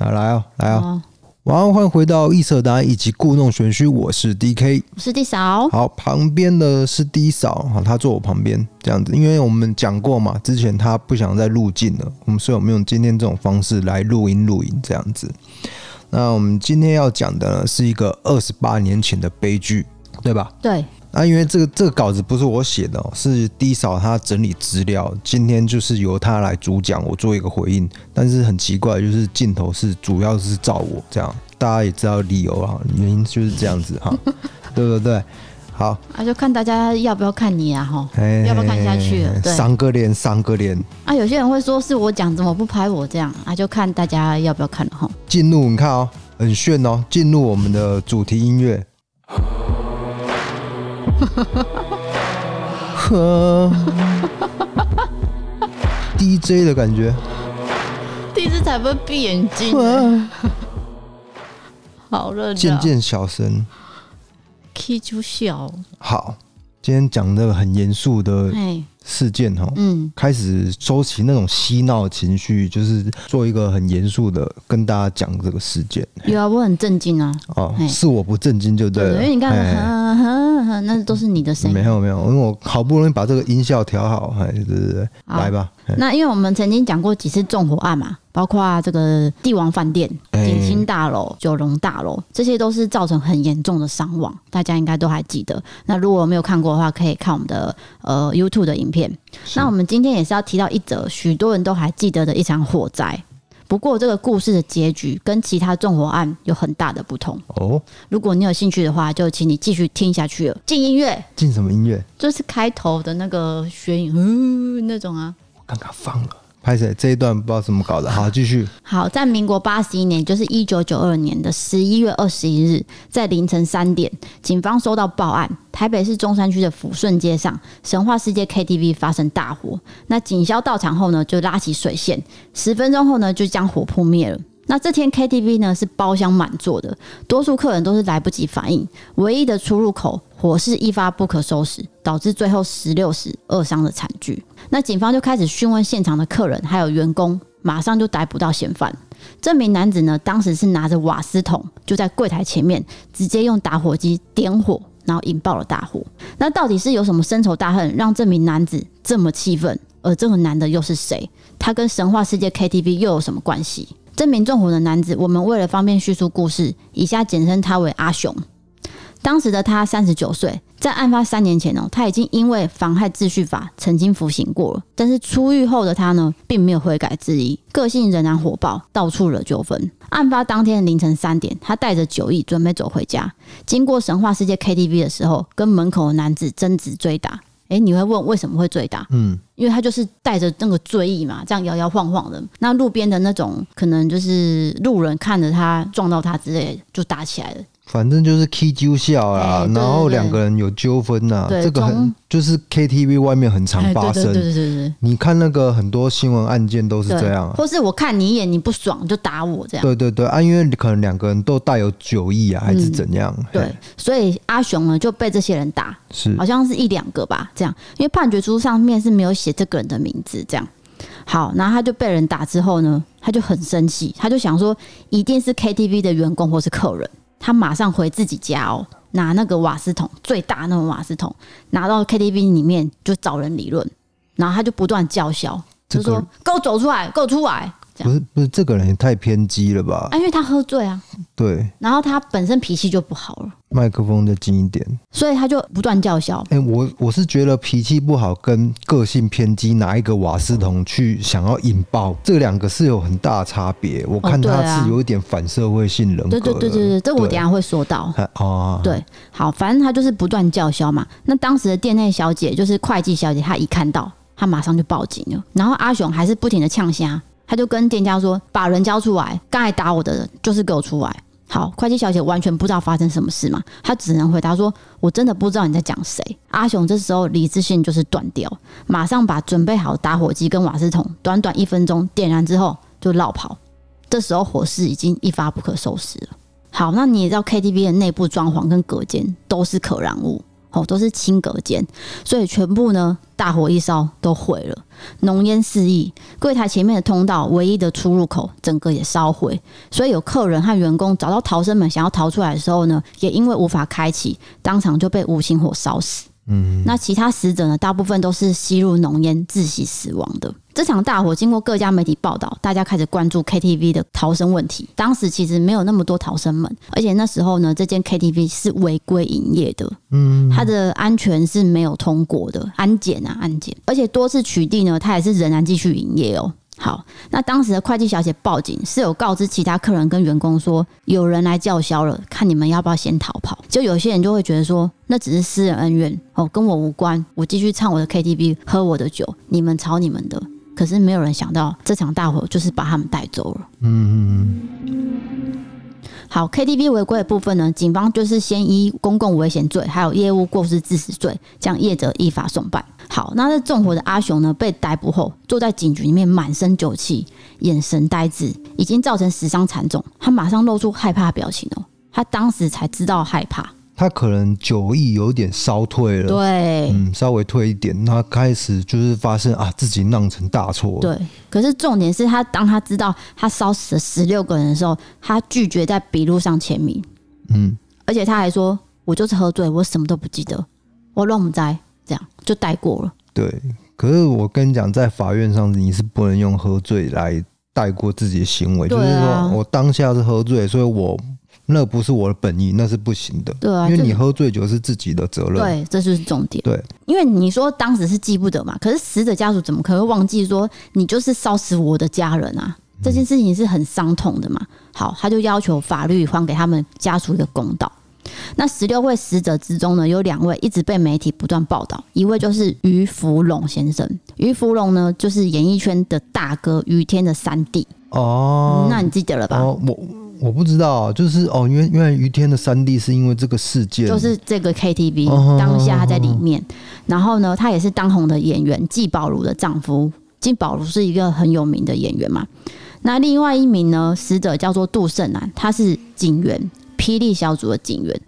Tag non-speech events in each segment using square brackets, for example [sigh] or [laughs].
来来哦，来哦，晚安，欢迎回到预测答案以及故弄玄虚，我是 DK，我是 D 嫂。好，旁边的是 D 嫂，好，他坐我旁边这样子，因为我们讲过嘛，之前他不想再录镜了，我们所以我们用今天这种方式来录音录音这样子。那我们今天要讲的呢，是一个二十八年前的悲剧，对吧？对。那、啊、因为这个这个稿子不是我写的哦，是 D 嫂她整理资料，今天就是由她来主讲，我做一个回应。但是很奇怪，就是镜头是主要是照我这样，大家也知道理由啊，原因就是这样子哈，[laughs] 对不对？好，啊，就看大家要不要看你啊哈，要不要看下去了？对，三个脸，三个脸。啊，有些人会说是我讲，怎么不拍我这样？啊，就看大家要不要看了哈。进入你看哦，很炫哦，进入我们的主题音乐。[laughs] 呵，DJ 的感觉，第一次才不会闭眼睛，好热，渐渐小声，K 就小，好，今天讲那个很严肃的。事件哈，嗯，开始收起那种嬉闹情绪，就是做一个很严肃的跟大家讲这个事件。有啊，我很震惊啊。哦，是我不震惊就对了。对，因为你看，那都是你的声音。没有没有，因为我好不容易把这个音效调好，哎，对对对，来吧。那因为我们曾经讲过几次纵火案嘛。包括这个帝王饭店、景星大楼、九龙大楼，这些都是造成很严重的伤亡，大家应该都还记得。那如果没有看过的话，可以看我们的呃 YouTube 的影片。那我们今天也是要提到一则许多人都还记得的一场火灾。不过这个故事的结局跟其他纵火案有很大的不同哦。如果你有兴趣的话，就请你继续听下去了。进音乐，进什么音乐？就是开头的那个悬影，嗯，那种啊。我刚刚放了。拍谢这一段不知道怎么搞的，好，继续。好，在民国八十一年，就是一九九二年的十一月二十一日，在凌晨三点，警方收到报案，台北市中山区的抚顺街上神话世界 KTV 发生大火。那警消到场后呢，就拉起水线，十分钟后呢，就将火扑灭了。那这天 KTV 呢是包厢满座的，多数客人都是来不及反应，唯一的出入口火势一发不可收拾，导致最后十六死二伤的惨剧。那警方就开始询问现场的客人还有员工，马上就逮捕到嫌犯。这名男子呢，当时是拿着瓦斯桶，就在柜台前面直接用打火机点火，然后引爆了大火。那到底是有什么深仇大恨，让这名男子这么气愤？而这个男的又是谁？他跟神话世界 KTV 又有什么关系？这名纵火的男子，我们为了方便叙述故事，以下简称他为阿雄。当时的他三十九岁，在案发三年前哦，他已经因为妨害秩序法曾经服刑过了。但是出狱后的他呢，并没有悔改之意，个性仍然火爆，到处惹纠纷。案发当天凌晨三点，他带着酒意准备走回家，经过神话世界 KTV 的时候，跟门口的男子争执追打。诶，你会问为什么会追打？嗯，因为他就是带着那个醉意嘛，这样摇摇晃晃的。那路边的那种可能就是路人看着他撞到他之类，就打起来了。反正就是 K 揪笑啦，然后两个人有纠纷呐，这个很就是 KTV 外面很常发生。对对对对，你看那个很多新闻案件都是这样，或是我看你一眼你不爽就打我这样。对对对啊，因为可能两个人都带有酒意啊，还是怎样？对，所以阿雄呢就被这些人打，是好像是一两个吧，这样。因为判决书上面是没有写这个人的名字，这样。好，然后他就被人打之后呢，他就很生气，他就想说一定是 KTV 的员工或是客人。他马上回自己家哦，拿那个瓦斯桶，最大那种瓦斯桶，拿到 KTV 里面就找人理论，然后他就不断叫嚣，就说：“给我走出来，给我出来！”不是不是，这个人也太偏激了吧？啊，因为他喝醉啊。对。然后他本身脾气就不好了。麦克风再近一点。所以他就不断叫嚣。哎、欸，我我是觉得脾气不好跟个性偏激，拿一个瓦斯桶去想要引爆，这两个是有很大差别。我看他是有一点反社会性人格。对对对对对，这我等下会说到。哦。对，好，反正他就是不断叫嚣嘛。那当时的店内小姐就是会计小姐，她一看到，她马上就报警了。然后阿雄还是不停的呛声。他就跟店家说：“把人交出来，刚才打我的人就是给我出来。”好，会计小姐完全不知道发生什么事嘛，她只能回答说：“我真的不知道你在讲谁。”阿雄这时候理智性就是断掉，马上把准备好打火机跟瓦斯桶，短短一分钟点燃之后就落跑。这时候火势已经一发不可收拾了。好，那你也知道 KTV 的内部装潢跟隔间都是可燃物，哦，都是轻隔间，所以全部呢大火一烧都毁了，浓烟四溢，柜台前面的通道唯一的出入口整个也烧毁。所以有客人和员工找到逃生门想要逃出来的时候呢，也因为无法开启，当场就被无情火烧死。嗯，那其他死者呢？大部分都是吸入浓烟窒息死亡的。这场大火经过各家媒体报道，大家开始关注 KTV 的逃生问题。当时其实没有那么多逃生门，而且那时候呢，这间 KTV 是违规营业的，嗯，它的安全是没有通过的，安检啊，安检，而且多次取缔呢，它也是仍然继续营业哦。好，那当时的会计小姐报警是有告知其他客人跟员工说有人来叫嚣了，看你们要不要先逃跑。就有些人就会觉得说那只是私人恩怨哦，跟我无关，我继续唱我的 KTV，喝我的酒，你们吵你们的。可是没有人想到这场大火就是把他们带走了。嗯嗯。好，KTV 违规的部分呢，警方就是先依公共危险罪还有业务过失致死罪将业者依法送办。好，那这纵火的阿雄呢，被逮捕后，坐在警局里面，满身酒气，眼神呆滞，已经造成死伤惨重。他马上露出害怕表情哦，他当时才知道害怕。他可能酒意有点烧退了，对，嗯，稍微退一点，他开始就是发现啊，自己酿成大错。对，可是重点是他当他知道他烧死了十六个人的时候，他拒绝在笔录上签名，嗯，而且他还说：“我就是喝醉，我什么都不记得，我乱不在。”这样就带过了。对，可是我跟你讲，在法院上你是不能用喝醉来带过自己的行为。啊、就是说我当下是喝醉，所以我那不是我的本意，那是不行的。对啊，因为你喝醉酒是自己的责任。对，这就是重点。对，因为你说当时是记不得嘛，可是死者家属怎么可能会忘记说你就是烧死我的家人啊？这件事情是很伤痛的嘛。好，他就要求法律还给他们家属一个公道。那十六位死者之中呢，有两位一直被媒体不断报道，一位就是于福龙先生。于福龙呢，就是演艺圈的大哥于天的三弟哦、嗯。那你记得了吧？哦、我我不知道，就是哦，因为因为于天的三弟是因为这个事件，就是这个 KTV、哦、当下他在里面，然后呢，他也是当红的演员季宝如的丈夫。季宝如是一个很有名的演员嘛。那另外一名呢，死者叫做杜胜男，他是警员。霹雳小组的警员，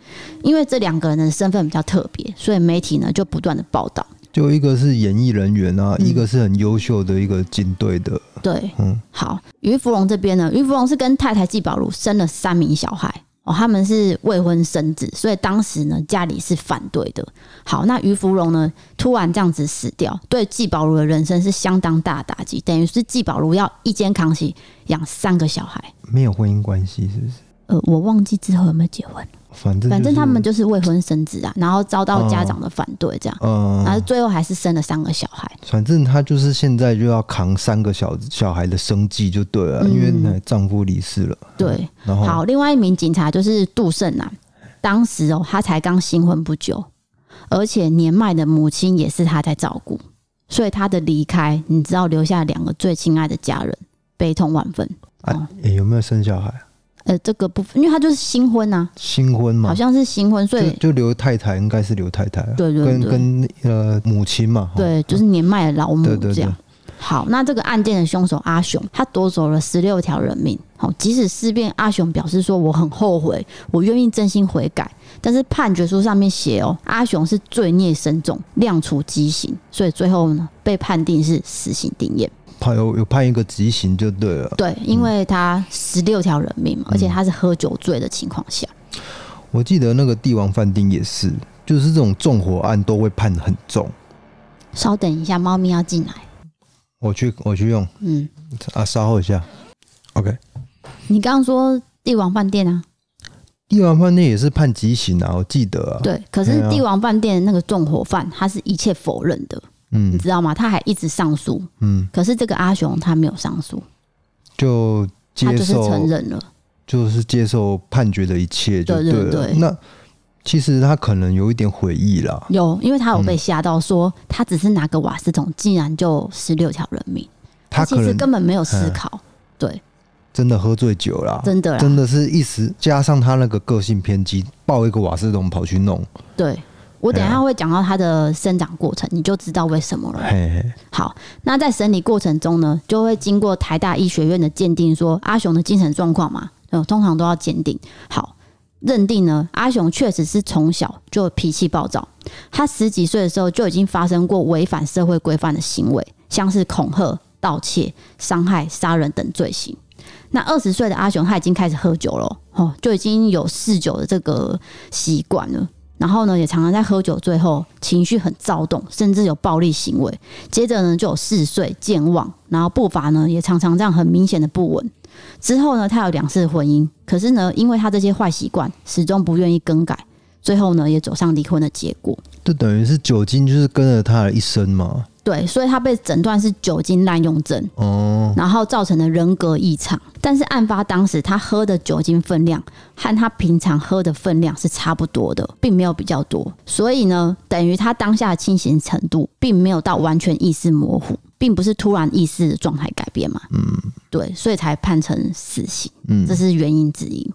因为这两个人的身份比较特别，所以媒体呢就不断的报道。就一个是演艺人员啊，嗯、一个是很优秀的一个警队的。对，嗯，好。于芙蓉这边呢，于芙蓉是跟太太纪宝如生了三名小孩哦，他们是未婚生子，所以当时呢家里是反对的。好，那于芙蓉呢突然这样子死掉，对纪宝如的人生是相当大的打击，等于是纪宝如要一肩扛起养三个小孩，没有婚姻关系，是不是？呃，我忘记之后有没有结婚，反正反正他们就是未婚生子啊，然后遭到家长的反对，这样，嗯，然后最后还是生了三个小孩。反正他就是现在就要扛三个小小孩的生计就对了，因为丈夫离世了。对，然后好，另外一名警察就是杜胜男，当时哦，他才刚新婚不久，而且年迈的母亲也是他在照顾，所以他的离开，你知道留下两个最亲爱的家人，悲痛万分。哎，有没有生小孩？呃，这个部分，因为他就是新婚呐、啊，新婚嘛，好像是新婚，所以就留太太，应该是留太太、啊，对对对，跟跟呃母亲嘛，对，就是年迈的老母这样。好，那这个案件的凶手阿雄，他夺走了十六条人命。好，即使事变，阿雄表示说我很后悔，我愿意真心悔改，但是判决书上面写哦，阿雄是罪孽深重，量处极刑，所以最后呢被判定是死刑定谳。判有有判一个极刑就对了。对，因为他十六条人命嘛，而且他是喝酒醉的情况下。我记得那个帝王饭店也是，就是这种纵火案都会判很重。稍等一下，猫咪要进来。我去，我去用。嗯，啊，稍后一下。OK。你刚刚说帝王饭店啊？帝王饭店也是判极刑啊，我记得啊。对，可是帝王饭店那个纵火犯，他是一切否认的。嗯，你知道吗？他还一直上诉。嗯，可是这个阿雄他没有上诉，就接受，他就是承认了，就是接受判决的一切就对了。对对对。那其实他可能有一点悔意啦。有，因为他有被吓到，说他只是拿个瓦斯桶，竟然就十六条人命。他其实根本没有思考。对，真的喝醉酒了，真的，真的是一时加上他那个个性偏激，抱一个瓦斯桶跑去弄。对。我等一下会讲到他的生长过程，你就知道为什么了。好，那在审理过程中呢，就会经过台大医学院的鉴定，说阿雄的精神状况嘛，通常都要鉴定。好，认定呢，阿雄确实是从小就脾气暴躁。他十几岁的时候就已经发生过违反社会规范的行为，像是恐吓、盗窃、伤害、杀人等罪行。那二十岁的阿雄他已经开始喝酒了，哦，就已经有嗜酒的这个习惯了。然后呢，也常常在喝酒最后情绪很躁动，甚至有暴力行为。接着呢，就有嗜睡、健忘，然后步伐呢也常常这样很明显的不稳。之后呢，他有两次婚姻，可是呢，因为他这些坏习惯始终不愿意更改，最后呢也走上离婚的结果。就等于是酒精就是跟了他的一生嘛。对，所以他被诊断是酒精滥用症，哦，然后造成的人格异常。但是案发当时他喝的酒精分量和他平常喝的分量是差不多的，并没有比较多。所以呢，等于他当下的清醒程度并没有到完全意识模糊，并不是突然意识的状态改变嘛。嗯，对，所以才判成死刑。嗯，这是原因之一。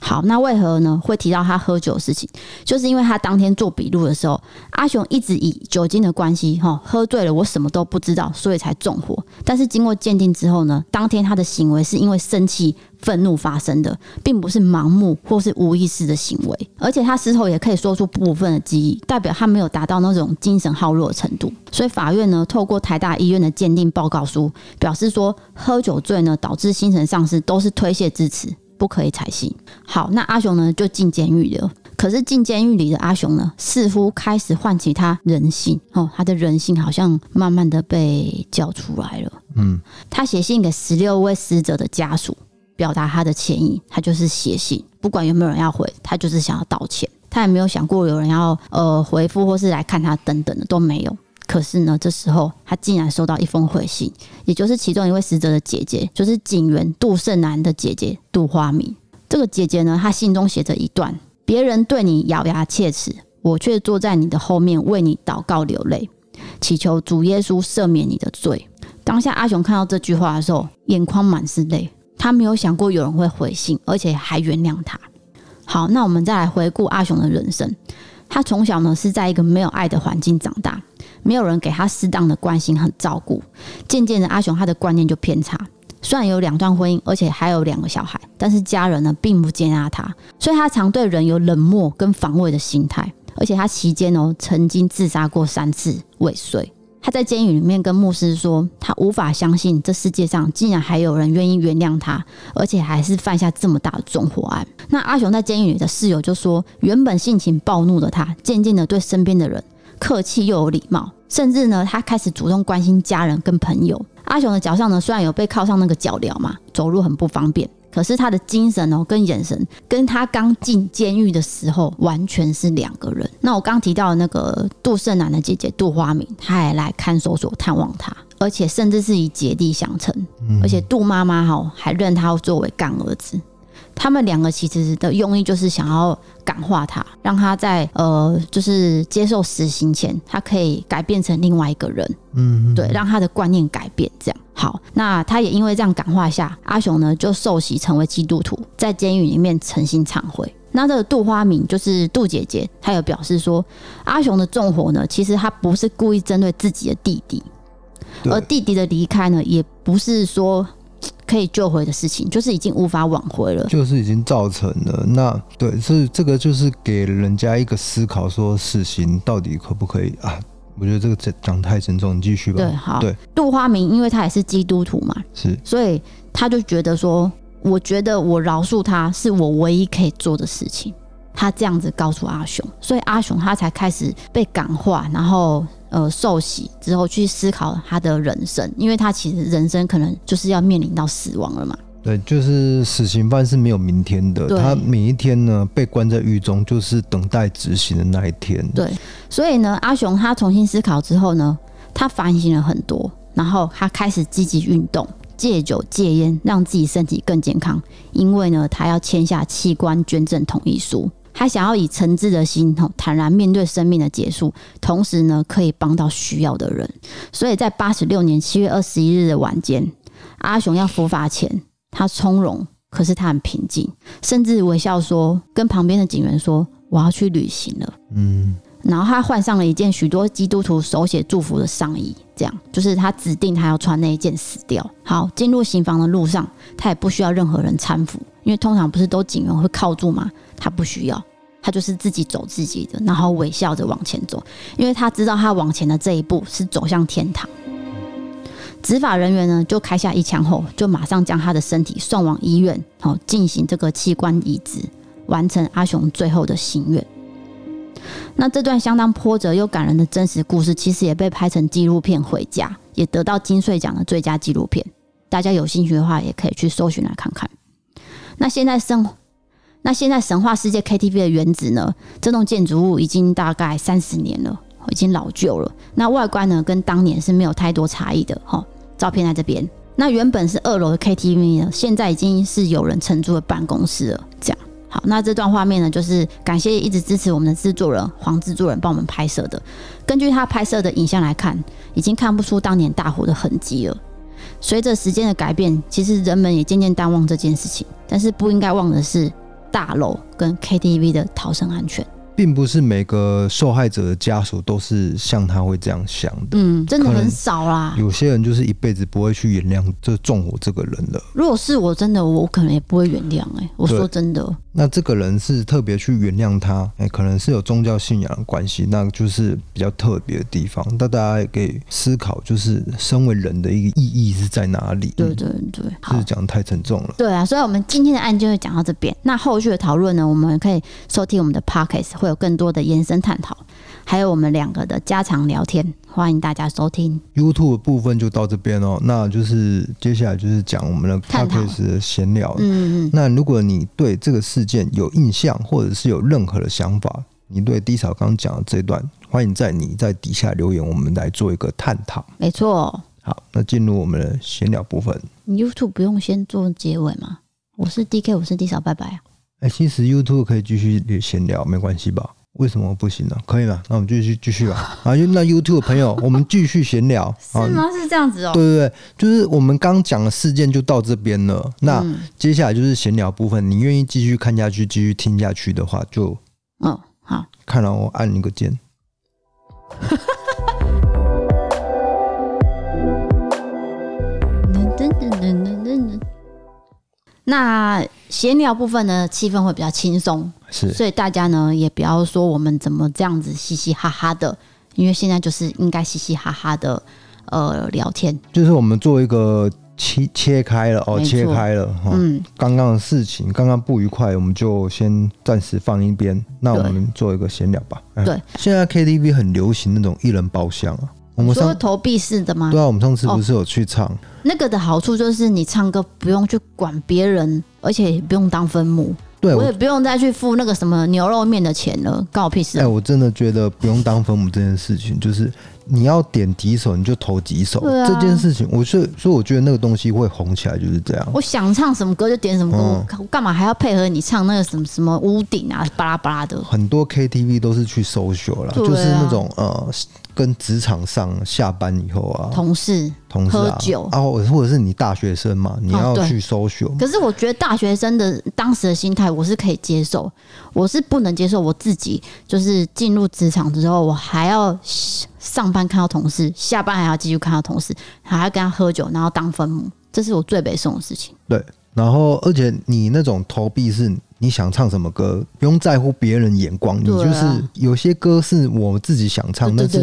好，那为何呢？会提到他喝酒的事情，就是因为他当天做笔录的时候，阿雄一直以酒精的关系，哈，喝醉了，我什么都不知道，所以才纵火。但是经过鉴定之后呢，当天他的行为是因为生气、愤怒发生的，并不是盲目或是无意识的行为。而且他事后也可以说出部分的记忆，代表他没有达到那种精神耗弱的程度。所以法院呢，透过台大医院的鉴定报告书表示说，喝酒醉呢导致精神丧失都是推卸之词。不可以采信。好，那阿雄呢就进监狱了。可是进监狱里的阿雄呢，似乎开始唤起他人性哦，他的人性好像慢慢的被叫出来了。嗯，他写信给十六位死者的家属，表达他的歉意。他就是写信，不管有没有人要回，他就是想要道歉。他也没有想过有人要呃回复或是来看他等等的都没有。可是呢，这时候他竟然收到一封回信，也就是其中一位死者的姐姐，就是警员杜胜男的姐姐杜花明。这个姐姐呢，她信中写着一段：别人对你咬牙切齿，我却坐在你的后面为你祷告流泪，祈求主耶稣赦免你的罪。当下阿雄看到这句话的时候，眼眶满是泪。他没有想过有人会回信，而且还原谅他。好，那我们再来回顾阿雄的人生。他从小呢是在一个没有爱的环境长大。没有人给他适当的关心和照顾，渐渐的，阿雄他的观念就偏差。虽然有两段婚姻，而且还有两个小孩，但是家人呢并不接纳他，所以他常对人有冷漠跟防卫的心态。而且他期间哦，曾经自杀过三次未遂。他在监狱里面跟牧师说，他无法相信这世界上竟然还有人愿意原谅他，而且还是犯下这么大的纵火案。那阿雄在监狱里的室友就说，原本性情暴怒的他，渐渐的对身边的人。客气又有礼貌，甚至呢，他开始主动关心家人跟朋友。阿雄的脚上呢，虽然有被铐上那个脚镣嘛，走路很不方便，可是他的精神哦，跟眼神，跟他刚进监狱的时候完全是两个人。那我刚提到的那个杜胜男的姐姐杜花明，她也来看守所探望他，而且甚至是以姐弟相称，而且杜妈妈哈还认他作为干儿子。他们两个其实的用意就是想要感化他，让他在呃，就是接受死刑前，他可以改变成另外一个人。嗯，对，让他的观念改变。这样好，那他也因为这样感化下，阿雄呢就受洗成为基督徒，在监狱里面诚心忏悔。那这个杜花明就是杜姐姐，她有表示说，阿雄的纵火呢，其实他不是故意针对自己的弟弟，而弟弟的离开呢，也不是说。可以救回的事情，就是已经无法挽回了，就是已经造成了。那对，是这个就是给人家一个思考，说死刑到底可不可以啊？我觉得这个讲太沉重，你继续吧。对，好。对，杜花明，因为他也是基督徒嘛，是，所以他就觉得说，我觉得我饶恕他是我唯一可以做的事情。他这样子告诉阿雄，所以阿雄他才开始被感化，然后。呃，受洗之后去思考他的人生，因为他其实人生可能就是要面临到死亡了嘛。对，就是死刑犯是没有明天的，他每一天呢被关在狱中，就是等待执行的那一天。对，所以呢，阿雄他重新思考之后呢，他反省了很多，然后他开始积极运动，戒酒戒烟，让自己身体更健康。因为呢，他要签下器官捐赠同意书。他想要以诚挚的心，坦然面对生命的结束，同时呢，可以帮到需要的人。所以在八十六年七月二十一日的晚间，阿雄要伏法前，他从容，可是他很平静，甚至微笑说，跟旁边的警员说：“我要去旅行了。”嗯。然后他换上了一件许多基督徒手写祝福的上衣，这样就是他指定他要穿那一件死掉。好，进入刑房的路上，他也不需要任何人搀扶，因为通常不是都警员会靠住吗？他不需要，他就是自己走自己的，然后微笑着往前走，因为他知道他往前的这一步是走向天堂。执法人员呢，就开下一枪后，就马上将他的身体送往医院，好进行这个器官移植，完成阿雄最后的心愿。那这段相当波折又感人的真实故事，其实也被拍成纪录片《回家》，也得到金穗奖的最佳纪录片。大家有兴趣的话，也可以去搜寻来看看。那现在神，那现在神话世界 KTV 的原址呢？这栋建筑物已经大概三十年了，已经老旧了。那外观呢，跟当年是没有太多差异的。哈，照片在这边。那原本是二楼的 KTV 呢，现在已经是有人承租的办公室了。这样。好，那这段画面呢，就是感谢一直支持我们的制作人黄制作人帮我们拍摄的。根据他拍摄的影像来看，已经看不出当年大火的痕迹了。随着时间的改变，其实人们也渐渐淡忘这件事情。但是不应该忘的是，大楼跟 KTV 的逃生安全。并不是每个受害者的家属都是像他会这样想的，嗯，真的很少啦。有些人就是一辈子不会去原谅这纵火这个人了。如果是我真的，我可能也不会原谅。哎，我说真的。那这个人是特别去原谅他，哎、欸，可能是有宗教信仰的关系，那就是比较特别的地方。那大家也可以思考，就是身为人的一个意义是在哪里？对对对，是讲太沉重了。对啊，所以我们今天的案件就会讲到这边。那后续的讨论呢，我们可以收听我们的 Podcast，会有更多的延伸探讨，还有我们两个的家常聊天，欢迎大家收听。YouTube 的部分就到这边哦，那就是接下来就是讲我们的 Podcast 的闲聊。嗯嗯。那如果你对这个事件有印象，或者是有任何的想法，你对 D 嫂刚讲的这段，欢迎在你在底下留言，我们来做一个探讨。没错。好，那进入我们的闲聊部分。你 YouTube 不用先做结尾吗？我是 DK，我是 D 嫂，拜拜啊。哎、欸，其实 YouTube 可以继续闲聊，没关系吧？为什么不行呢？可以了？那我们继续继续吧。[laughs] 啊，那 YouTube 的朋友，我们继续闲聊。[laughs] 是吗？是这样子哦。对对对，就是我们刚讲的事件就到这边了。那接下来就是闲聊部分，你愿意继续看下去、继续听下去的话，就嗯好，看了我按一个键。[laughs] 那闲聊部分呢，气氛会比较轻松，是，所以大家呢也不要说我们怎么这样子嘻嘻哈哈的，因为现在就是应该嘻嘻哈哈的呃聊天，就是我们做一个切切开了哦，切开了哈，嗯，刚刚的事情，刚刚不愉快，我们就先暂时放一边，那我们做一个闲聊吧。对，现在 KTV 很流行那种一人包厢啊。我们说投币式的吗？对啊，我们上次不是有去唱？哦，那个的好处就是你唱歌不用去管别人，而且也不用当分母。对，我也不用再去付那个什么牛肉面的钱了，关我屁事。哎，我真的觉得不用当分母这件事情，就是。你要点几首你就投几首，啊、这件事情，我是所以我觉得那个东西会红起来就是这样。我想唱什么歌就点什么歌，我干嘛还要配合你唱那个什么什么屋顶啊，巴拉巴拉的。很多 KTV 都是去 social 啦，啊、就是那种呃，跟职场上下班以后啊，同事同事、啊、喝酒啊，或者是你大学生嘛，你要去 social、哦。可是我觉得大学生的当时的心态我是可以接受，我是不能接受我自己就是进入职场之后我还要。上班看到同事，下班还要继续看到同事，还要跟他喝酒，然后当分母，这是我最北宋的事情。对，然后而且你那种投币是。你想唱什么歌，不用在乎别人眼光。你就是有些歌是我自己想唱，但是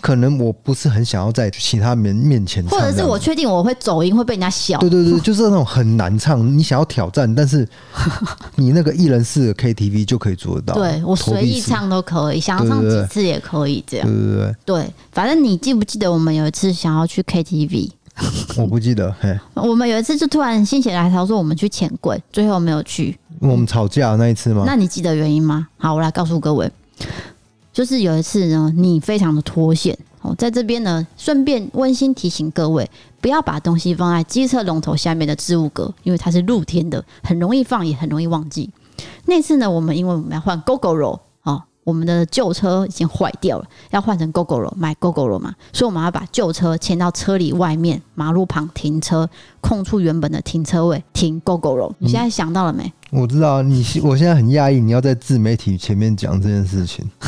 可能我不是很想要在其他人面前唱。或者是我确定我会走音，会被人家笑。对对对，[laughs] 就是那种很难唱。你想要挑战，但是 [laughs] 你那个一人式的 KTV 就可以做得到。对，我随意唱都可以，想要唱几次也可以这样。对对对，对，反正你记不记得我们有一次想要去 KTV？[laughs] 我不记得。嘿，我们有一次就突然心血来潮说我们去潜柜，最后没有去。我们吵架那一次吗？那你记得原因吗？好，我来告诉各位，就是有一次呢，你非常的脱线哦，在这边呢，顺便温馨提醒各位，不要把东西放在机车龙头下面的置物格，因为它是露天的，很容易放，也很容易忘记。那次呢，我们因为我们要换 Gogoro。我们的旧车已经坏掉了，要换成 Gogoro，买 Gogoro 嘛，所以我们要把旧车牵到车里外面马路旁停车，空出原本的停车位停 Gogoro。你现在想到了没？我知道你，我现在很讶异，你要在自媒体前面讲这件事情。[laughs]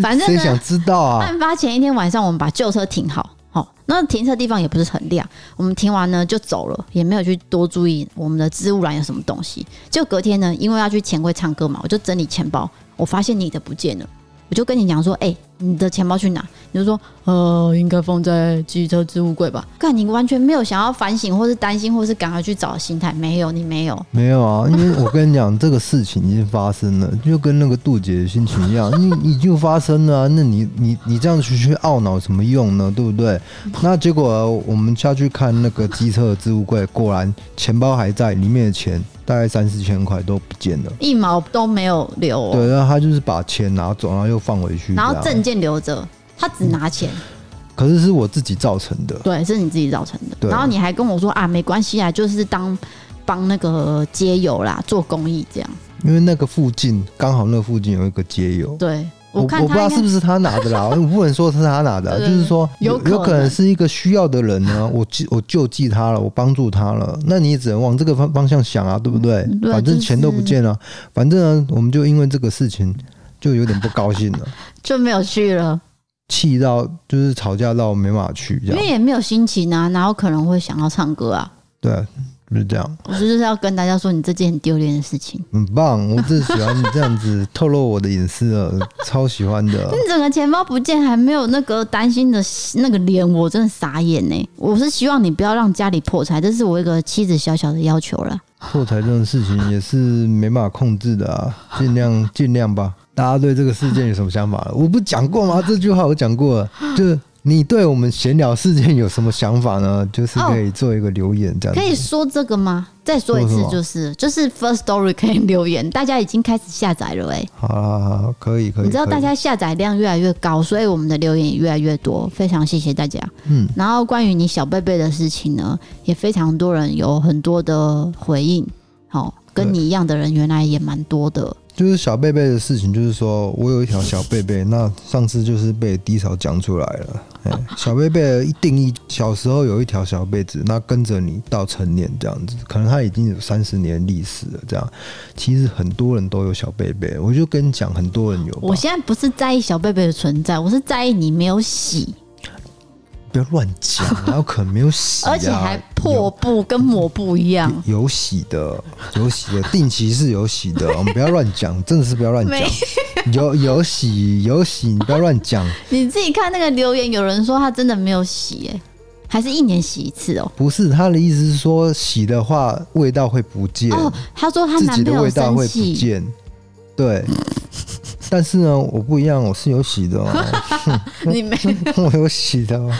反正谁想知道啊？案发前一天晚上，我们把旧车停好，好，那停车地方也不是很亮，我们停完呢就走了，也没有去多注意我们的置物篮有什么东西。就隔天呢，因为要去钱柜唱歌嘛，我就整理钱包，我发现你的不见了，我就跟你讲说，哎、你的钱包去哪？你就说，呃，应该放在机车置物柜吧。看你完全没有想要反省，或是担心，或是赶快去找的心态，没有，你没有，没有啊。因为我跟你讲，这个事情已经发生了，就跟那个杜姐的心情一样，你已经发生了啊，那你你你这样去去懊恼什么用呢？对不对？那结果我们下去看那个机车的置物柜，果然钱包还在，里面的钱。大概三四千块都不见了，一毛都没有留哦。对，然后他就是把钱拿走，然后又放回去，然后证件留着，他只拿钱。嗯，可是是我自己造成的，对，是你自己造成的。然后你还跟我说啊，没关系啊，就是当帮那个街友啦，做公益这样。因为那个附近刚好那附近有一个街友，对。我看我不知道是不是他拿的啦，[laughs] 我不能说是他拿的，就是说有有可能是一个需要的人呢，我我救济他了，我帮助他了，那你也只能往这个方方向想啊，对不对？反正钱都不见了，反正呢，我们就因为这个事情就有点不高兴了，[laughs] 就没有去了，气到就是吵架到没办法去，这样，因为也没有心情啊，然后可能会想要唱歌啊，对。就是这样，我就是要跟大家说，你这件很丢脸的事情。很棒，我最喜欢你这样子透露我的隐私了，[laughs] 超喜欢的。你整个钱包不见，还没有那个担心的那个脸，我真的傻眼呢。我是希望你不要让家里破财，这是我一个妻子小小的要求了。破财这种事情也是没办法控制的啊，尽量尽量吧。大家对这个事件有什么想法？我不讲过吗？这句话我讲过了，就是。你对我们闲聊事件有什么想法呢？就是可以做一个留言这样子。可以说这个吗？再说一次，就是就是 First Story 可以留言，大家已经开始下载了哎。好好好，可以可以。你知道大家下载量越来越高，所以我们的留言也越来越多，非常谢谢大家。嗯，然后关于你小贝贝的事情呢，也非常多人有很多的回应。好，跟你一样的人原来也蛮多的。就是小贝贝的事情，就是说我有一条小贝贝，[laughs] 那上次就是被低潮讲出来了。小贝贝的一定义，小时候有一条小被子，那跟着你到成年这样子，可能他已经有三十年历史了。这样，其实很多人都有小贝贝，我就跟你讲，很多人有。我现在不是在意小贝贝的存在，我是在意你没有洗。不要乱讲，[laughs] 然后可能没有洗，啊，而且还破布跟抹布一样。有，有洗的，有洗的，[laughs] 定期是有洗的。我们不要乱讲，真的是不要乱讲。[laughs] 有有洗有洗，你不要乱讲。你自己看那个留言，有人说他真的没有洗，哎，还是一年洗一次哦？不是，他的意思是说洗的话味道会不见。哦，他说他自己的味道会不见。对。但是呢，我不一样，我是有洗的哦。[laughs] 你没有？[laughs] 我有洗的哦。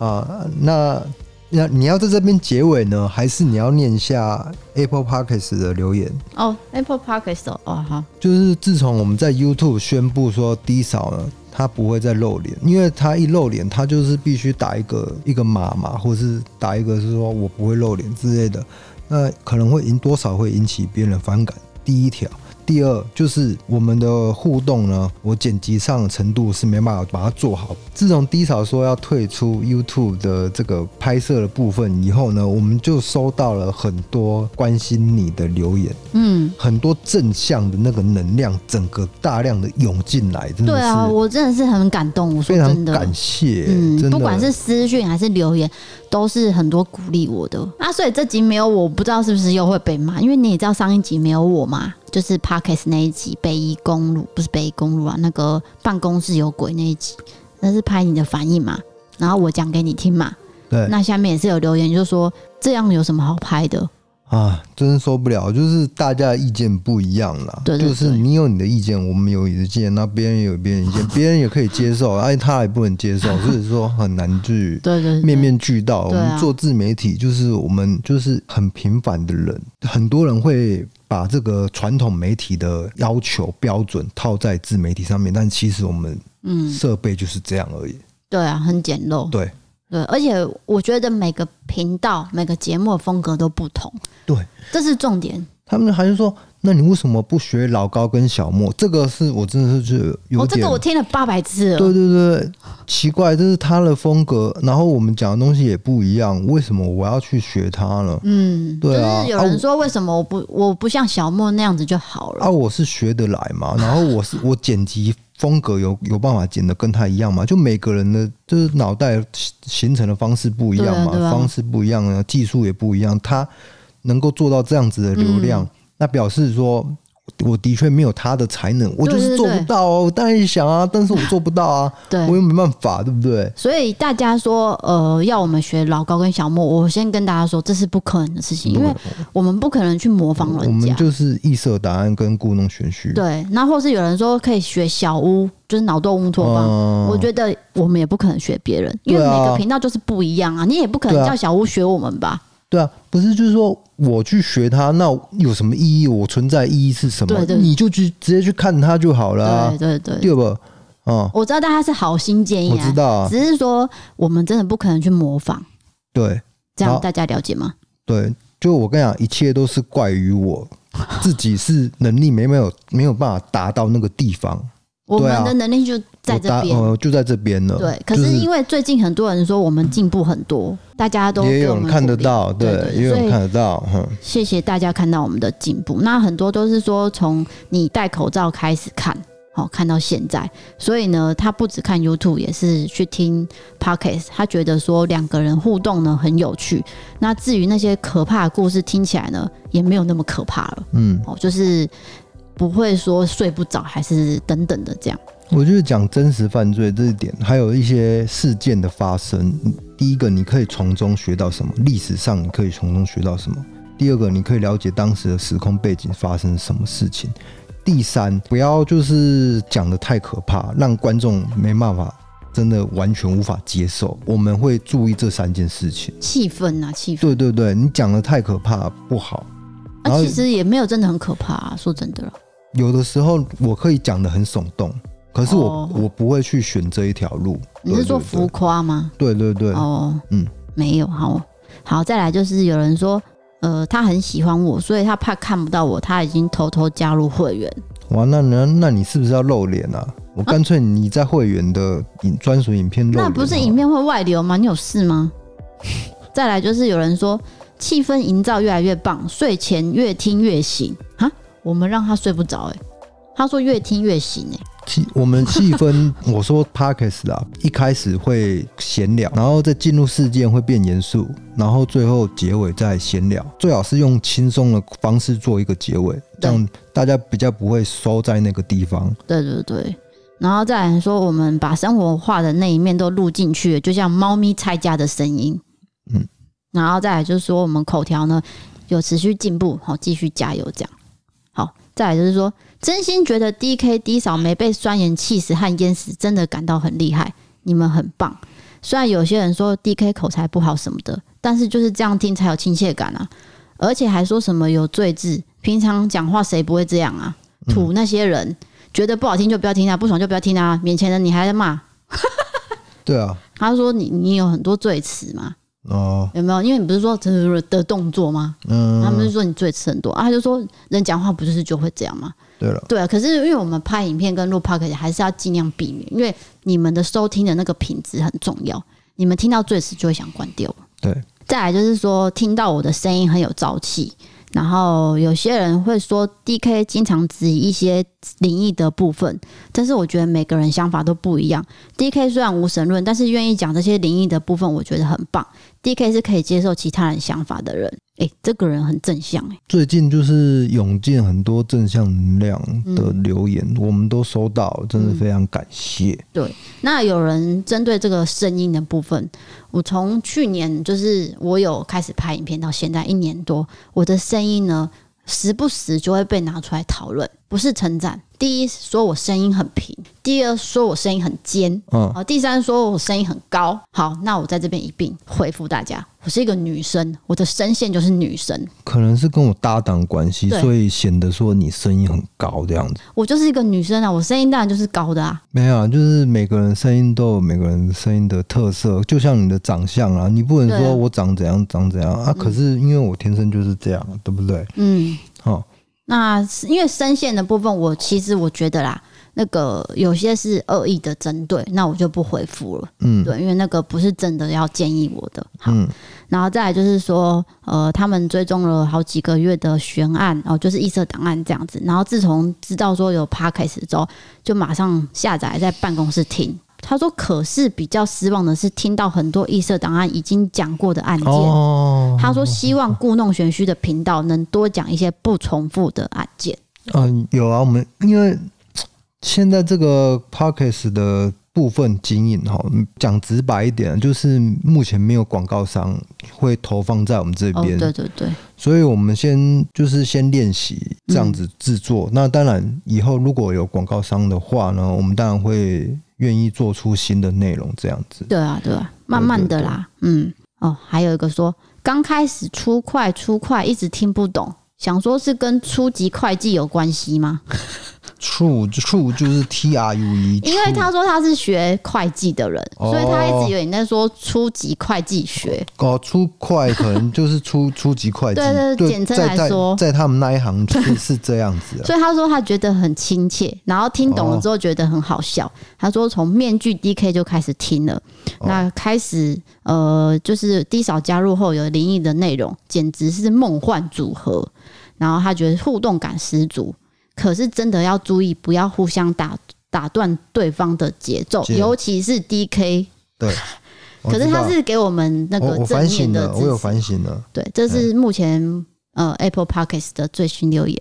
啊，那那你要在这边结尾呢，还是你要念一下 Apple Podcast 的留言？哦，Apple Podcast 哦，好。就是自从我们在 YouTube 宣布说 D 扫呢，他不会再露脸，因为他一露脸，他就是必须打一个一个码嘛，或者是打一个是说我不会露脸之类的，那可能会引多少会引起别人反感。第一条。第二就是我们的互动呢，我剪辑上的程度是没办法把它做好。自从低潮说要退出 YouTube 的这个拍摄的部分以后呢，我们就收到了很多关心你的留言，嗯，很多正向的那个能量，整个大量的涌进来，真的是。对啊，我真的是很感动，我说真的，非常感谢，嗯，真，不管是私讯还是留言，都是很多鼓励我的。啊，所以这集没有我，不知道是不是又会被骂，因为你也知道上一集没有我嘛。就是 Podcast 那一集北宜公路，不是北宜公路啊，那个办公室有鬼那一集，那是拍你的反应嘛，然后我讲给你听嘛。对，那下面也是有留言，就是说这样有什么好拍的？啊，真是受不了，就是大家的意见不一样啦。对，对，对，就是你有你的意见，我们有你的意见，那别人也有别人意见，别人也可以接受，哎，他也不能接受，[laughs] 所以说很难去对对面面俱到。我们做自媒体，就是我们就是很平凡的人，很多人会把这个传统媒体的要求标准套在自媒体上面，但其实我们嗯设备就是这样而已。对啊，很简陋。对。对，而且我觉得每个频道、每个节目的风格都不同。对，这是重点。他们还是说，那你为什么不学老高跟小莫？这个是我真的是觉得有点。哦，这个我听了八百次了。对对对，奇怪，这是他的风格，然后我们讲的东西也不一样，为什么我要去学他呢？嗯，对啊。就是有人说，为什么我不我不像小莫那样子就好了？啊，我是学得来嘛，然后我是我剪辑。风格有有办法剪的跟他一样吗？就每个人的就是脑袋形成的方式不一样嘛，啊啊、方式不一样啊，技术也不一样。他能够做到这样子的流量，嗯、那表示说。我的确没有他的才能，我就是做不到哦。我当然想啊，但是我做不到啊，[laughs] 对我又没办法，对不对？所以大家说，呃，要我们学老高跟小莫，我先跟大家说，这是不可能的事情，因为我们不可能去模仿人家。我们就是异色答案跟故弄玄虚。对，那或是有人说可以学小屋，就是脑洞乌托邦。嗯、我觉得我们也不可能学别人，因为每个频道就是不一样啊。你也不可能叫小屋学我们吧？对啊，不是，就是说我去学他，那有什么意义？我存在意义是什么？对对，你就去直接去看他就好了啊。对对对，对吧？嗯，我知道大家是好心建议啊，我知道啊，只是说我们真的不可能去模仿。对，这样大家了解吗？对，就我跟你讲，一切都是怪于我 [laughs] 自己，是能力没没有没有办法达到那个地方。我们的能力就在这边，呃，就在这边了。对，可是因为最近很多人说我们进步很多，大家都也有人看得到，对，也有人看得到。谢谢大家看到我们的进步。那很多都是说从你戴口罩开始看，好看到现在，所以呢，他不只看 YouTube，也是去听 Podcast。他觉得说两个人互动呢很有趣。那至于那些可怕的故事，听起来呢也没有那么可怕了。嗯，哦，就是。不会说睡不着，还是等等的这样。我觉得讲真实犯罪这一点，还有一些事件的发生。第一个，你可以从中学到什么？历史上你可以从中学到什么？第二个，你可以了解当时的时空背景发生什么事情。第三，不要就是讲的太可怕，让观众没办法，真的完全无法接受。我们会注意这三件事情。气氛啊，气氛。对对对，你讲的太可怕不好。那、啊、其实也没有真的很可怕、啊，说真的了。有的时候我可以讲的很耸动，可是我、哦、我不会去选这一条路。你是说浮夸吗？对对对。哦，嗯，没有，好，好，再来就是有人说，呃，他很喜欢我，所以他怕看不到我，他已经偷偷加入会员。哇，那那那你是不是要露脸啊？我干脆你在会员的影专属影片露、啊。那不是影片会外流吗？你有事吗？[laughs] 再来就是有人说，气氛营造越来越棒，睡前越听越醒啊。我们让他睡不着，哎，他说越听越醒，哎。气我们气氛，[laughs] 我说 Podcast 啦，一开始会闲聊，然后再进入事件会变严肃，然后最后结尾再闲聊，最好是用轻松的方式做一个结尾，这样大家比较不会收在那个地方。对对对，然后再来说，我们把生活化的那一面都录进去，就像猫咪拆家的声音，嗯，然后再来就是说，我们口条呢有持续进步，好，继续加油，这样。好，再来就是说，真心觉得 DK 低嫂没被酸言气死和淹死，真的感到很厉害，你们很棒。虽然有些人说 DK 口才不好什么的，但是就是这样听才有亲切感啊，而且还说什么有罪字，平常讲话谁不会这样啊？吐那些人觉得不好听就不要听啊，不爽就不要听啊，面前的你还在骂？对啊，他说你你有很多罪词嘛。哦，有没有？因为你不是说的的动作吗？嗯，他们就说你罪词很多啊，他就说人讲话不就是就会这样吗？对了，对啊。可是因为我们拍影片跟录 podcast 还是要尽量避免，因为你们的收听的那个品质很重要。你们听到最迟就会想关掉。对，再来就是说听到我的声音很有朝气。然后有些人会说，DK 经常质疑一些灵异的部分，但是我觉得每个人想法都不一样。DK 虽然无神论，但是愿意讲这些灵异的部分，我觉得很棒。DK 是可以接受其他人想法的人。哎，这个人很正向哎。最近就是涌进很多正向能量的留言，嗯、我们都收到，真的非常感谢。嗯、对，那有人针对这个声音的部分，我从去年就是我有开始拍影片到现在一年多，我的声音呢，时不时就会被拿出来讨论，不是称赞。第一说我声音很平，第二说我声音很尖，嗯，好，第三说我声音很高。好，那我在这边一并回复大家，我是一个女生，我的声线就是女生，可能是跟我搭档关系，对所以显得说你声音很高这样子。我就是一个女生啊，我声音当然就是高的啊。没有啊，就是每个人声音都有每个人声音的特色，就像你的长相啊，你不能说我长怎样长怎样啊，可是因为我天生就是这样，对不对？嗯，好。那因为声线的部分，我其实我觉得啦，那个有些是恶意的针对，那我就不回复了。嗯，对，因为那个不是真的要建议我的。好，嗯、然后再来就是说，呃，他们追踪了好几个月的悬案，哦，就是异色档案这样子。然后自从知道说有 Podcast 之后，就马上下载在办公室听。他说，可是比较失望的是，听到很多异色档案已经讲过的案件。哦、他说，希望故弄玄虚的频道能多讲一些不重复的案件。嗯，有啊，我们因为。现在这个 Podcast 的部分经营哈，讲直白一点，就是目前没有广告商会投放在我们这边。哦，对对对。所以我们先就是先练习这样子制作。嗯。那当然，以后如果有广告商的话呢，我们当然会愿意做出新的内容这样子。对啊，对啊，慢慢的啦。嗯。哦，还有一个说，刚开始出快出快，一直听不懂，想说是跟初级会计有关系吗？初初就是 T R U E，因为他说他是学会计的人，哦、所以他一直以为你在说初级会计学。哦，初会可能就是初初级会计，对对，简称来说在，在他们那一行是 [laughs] 是这样子。所以他说他觉得很亲切，然后听懂了之后觉得很好笑。哦、他说从面具 D K 就开始听了，那开始呃就是低扫加入后有灵异的内容，简直是梦幻组合。然后他觉得互动感十足。可是真的要注意，不要互相打打断对方的节奏，尤其是 DK。对，[laughs] 可是他是给我们那个正面的，我有反省了。对，这是目前、嗯、呃 Apple Podcast 的最新留言。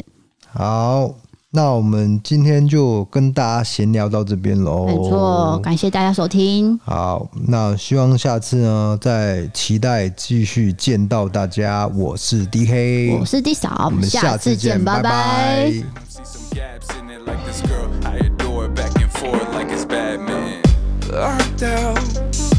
好，那我们今天就跟大家闲聊到这边喽。没错，感谢大家收听。好，那希望下次呢，再期待继续见到大家。我是 DK，我是 D 嫂，我们下次见，拜拜。拜拜。